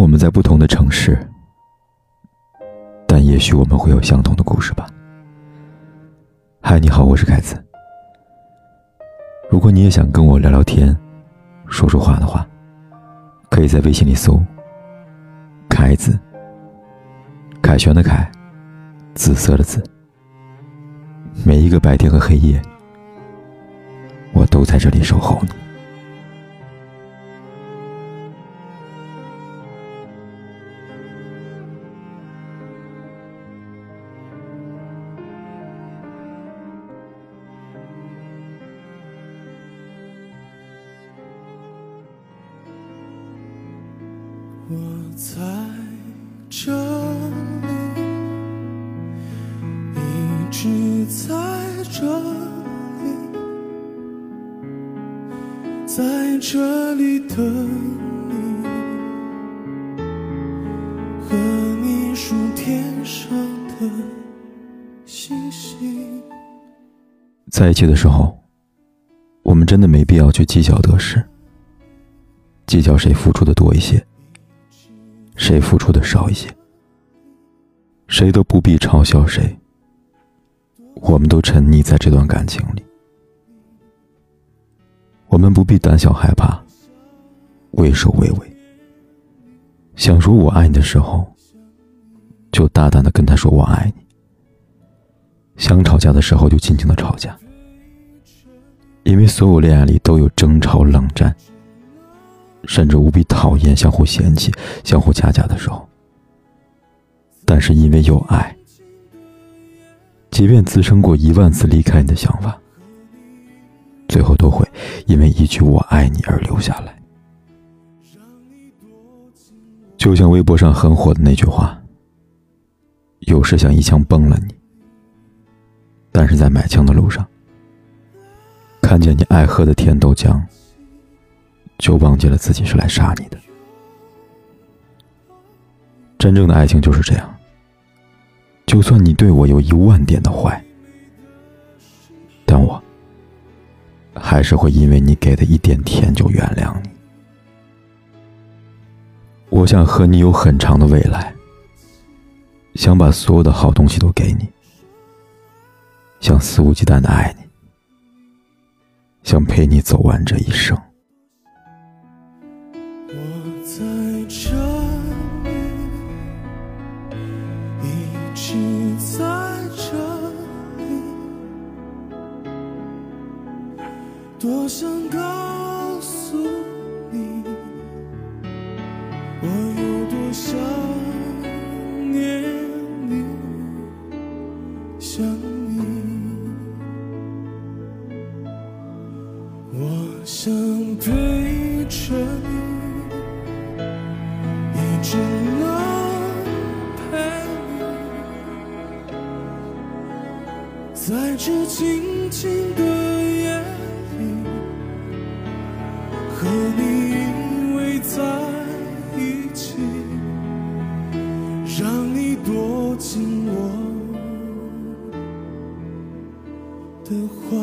我们在不同的城市，但也许我们会有相同的故事吧。嗨，你好，我是凯子。如果你也想跟我聊聊天、说说话的话，可以在微信里搜“凯子”，凯旋的凯，紫色的紫。每一个白天和黑夜，我都在这里守候你。我在这里，一直在这里，在这里等你，和你数天上的星星。在一起的时候，我们真的没必要去计较得失，计较谁付出的多一些。谁付出的少一些，谁都不必嘲笑谁。我们都沉溺在这段感情里，我们不必胆小害怕，畏首畏尾。想说我爱你的时候，就大胆的跟他说我爱你；想吵架的时候，就尽情的吵架。因为所有恋爱里都有争吵、冷战。甚至无比讨厌、相互嫌弃、相互掐架的时候，但是因为有爱，即便滋生过一万次离开你的想法，最后都会因为一句“我爱你”而留下来。就像微博上很火的那句话：“有时想一枪崩了你，但是在买枪的路上，看见你爱喝的甜豆浆。”就忘记了自己是来杀你的。真正的爱情就是这样。就算你对我有一万点的坏，但我还是会因为你给的一点甜就原谅你。我想和你有很长的未来，想把所有的好东西都给你，想肆无忌惮的爱你，想陪你走完这一生。我在这里一直在这里。多想告诉这静静的夜里。和你依偎在一起，让你躲进我的怀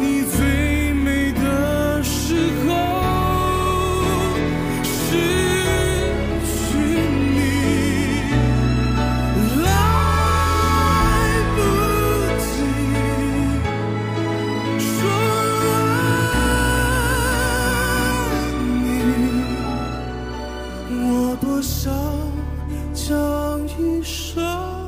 你最美的时候失去你来不及说爱你。我多想将一生